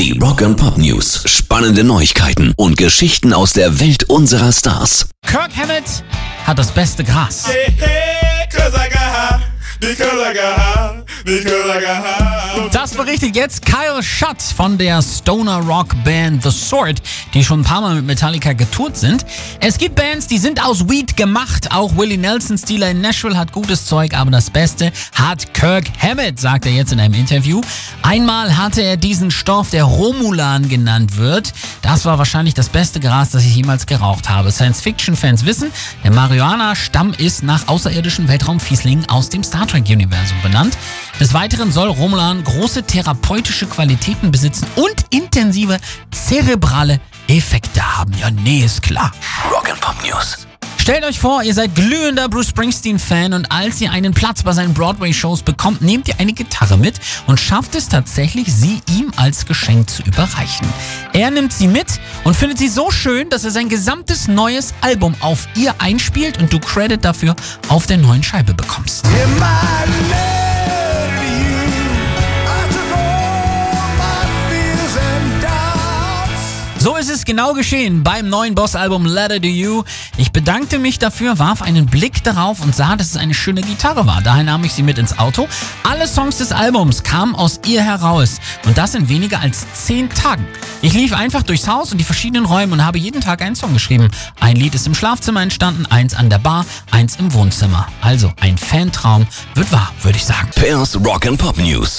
Die Rock and Pop News. Spannende Neuigkeiten und Geschichten aus der Welt unserer Stars. Kirk Hammett hat das beste Gras. Hey, hey, Das berichtet jetzt Kyle Schutt von der Stoner Rock Band The Sword, die schon ein paar Mal mit Metallica getourt sind. Es gibt Bands, die sind aus Weed gemacht. Auch Willie Nelson's Dealer in Nashville hat gutes Zeug, aber das Beste hat Kirk Hammett, sagt er jetzt in einem Interview. Einmal hatte er diesen Stoff, der Romulan genannt wird. Das war wahrscheinlich das beste Gras, das ich jemals geraucht habe. Science-Fiction-Fans wissen, der Marihuana-Stamm ist nach außerirdischen Weltraumfieslingen aus dem Star Trek-Universum benannt. Des Weiteren soll Romulan große therapeutische Qualitäten besitzen und intensive zerebrale Effekte haben. Ja, nee, ist klar. Rock and Pop News. Stellt euch vor, ihr seid glühender Bruce Springsteen-Fan und als ihr einen Platz bei seinen Broadway-Shows bekommt, nehmt ihr eine Gitarre mit und schafft es tatsächlich, sie ihm als Geschenk zu überreichen. Er nimmt sie mit und findet sie so schön, dass er sein gesamtes neues Album auf ihr einspielt und du Credit dafür auf der neuen Scheibe bekommst. In So ist es genau geschehen beim neuen Boss-Album Letter to You. Ich bedankte mich dafür, warf einen Blick darauf und sah, dass es eine schöne Gitarre war. Daher nahm ich sie mit ins Auto. Alle Songs des Albums kamen aus ihr heraus und das in weniger als zehn Tagen. Ich lief einfach durchs Haus und die verschiedenen Räume und habe jeden Tag einen Song geschrieben. Ein Lied ist im Schlafzimmer entstanden, eins an der Bar, eins im Wohnzimmer. Also ein Fantraum wird wahr, würde ich sagen. Pairs Rock and Pop News.